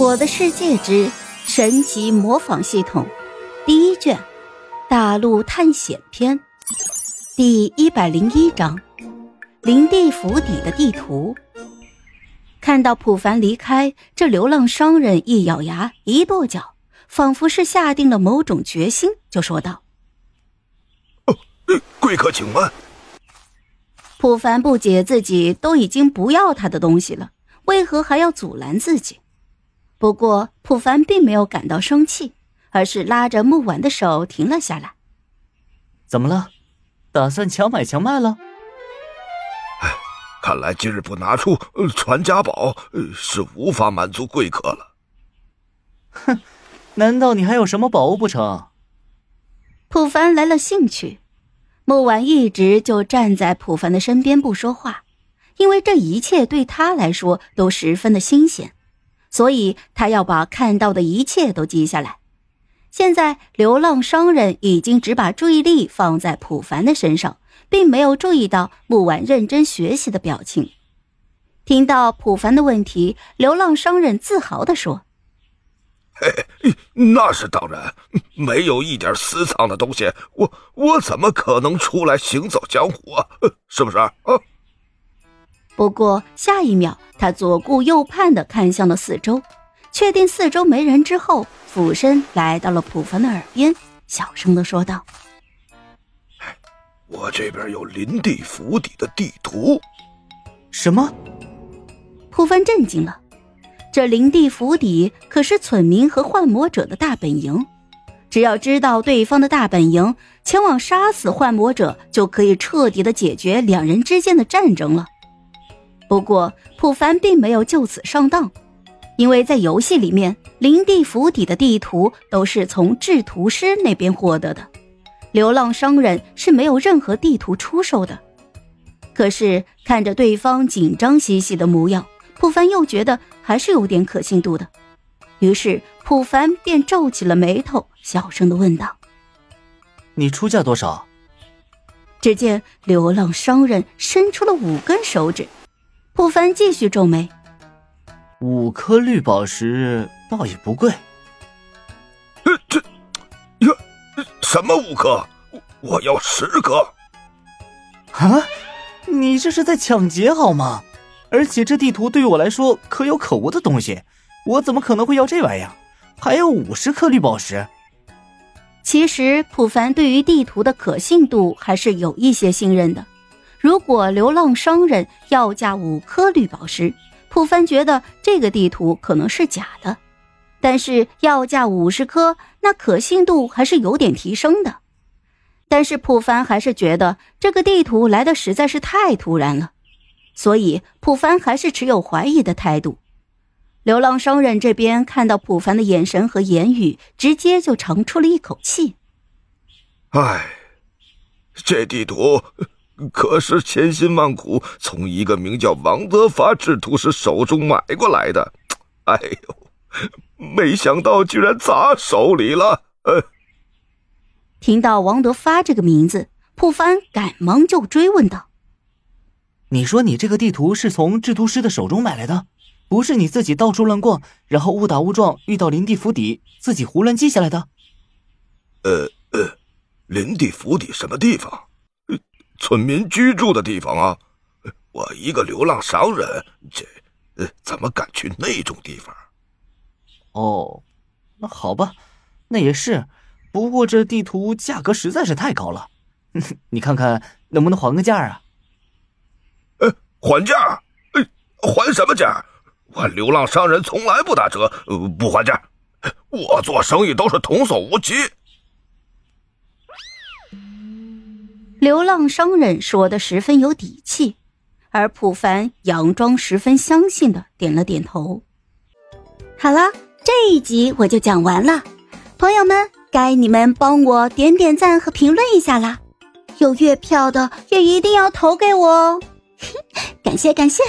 我的世界之神级模仿系统第一卷大陆探险篇第一百零一章林地府邸的地图。看到普凡离开，这流浪商人一咬牙，一跺脚，仿佛是下定了某种决心，就说道：“贵客，请问。”普凡不解，自己都已经不要他的东西了，为何还要阻拦自己？不过，普凡并没有感到生气，而是拉着木婉的手停了下来。怎么了？打算强买强卖了？哎，看来今日不拿出传家宝，是无法满足贵客了。哼，难道你还有什么宝物不成？普凡来了兴趣。木婉一直就站在普凡的身边不说话，因为这一切对他来说都十分的新鲜。所以他要把看到的一切都记下来。现在流浪商人已经只把注意力放在普凡的身上，并没有注意到木婉认真学习的表情。听到普凡的问题，流浪商人自豪地说：“嘿，那是当然，没有一点私藏的东西，我我怎么可能出来行走江湖啊？是不是啊？”不过下一秒，他左顾右盼的看向了四周，确定四周没人之后，俯身来到了普凡的耳边，小声的说道：“我这边有林地府邸的地图。”什么？普凡震惊了。这林地府邸可是村民和幻魔者的大本营，只要知道对方的大本营，前往杀死幻魔者，就可以彻底的解决两人之间的战争了。不过，普凡并没有就此上当，因为在游戏里面，林地府邸的地图都是从制图师那边获得的，流浪商人是没有任何地图出售的。可是看着对方紧张兮兮的模样，普凡又觉得还是有点可信度的，于是普凡便皱起了眉头，小声的问道：“你出价多少？”只见流浪商人伸出了五根手指。普凡继续皱眉，五颗绿宝石倒也不贵。这，呀，什么五颗？我要十颗。啊，你这是在抢劫好吗？而且这地图对于我来说可有可无的东西，我怎么可能会要这玩意儿？还有五十颗绿宝石。其实普凡对于地图的可信度还是有一些信任的。如果流浪商人要价五颗绿宝石，普凡觉得这个地图可能是假的；但是要价五十颗，那可信度还是有点提升的。但是普凡还是觉得这个地图来的实在是太突然了，所以普凡还是持有怀疑的态度。流浪商人这边看到普凡的眼神和言语，直接就长出了一口气：“唉，这地图……”可是千辛万苦从一个名叫王德发制图师手中买过来的，哎呦，没想到居然砸手里了！呃，听到王德发这个名字，普凡赶忙就追问道：“你说你这个地图是从制图师的手中买来的，不是你自己到处乱逛，然后误打误撞遇到林地府邸，自己胡乱记下来的？”呃呃，林地府邸什么地方？村民居住的地方啊，我一个流浪商人，这呃怎么敢去那种地方？哦，那好吧，那也是。不过这地图价格实在是太高了，你看看能不能还个价啊？呃，还价？呃，还什么价？我流浪商人从来不打折，不还价。我做生意都是童叟无欺。流浪商人说的十分有底气，而普凡佯装十分相信的点了点头。好了，这一集我就讲完了，朋友们，该你们帮我点点赞和评论一下啦！有月票的也一定要投给我哦，感谢感谢。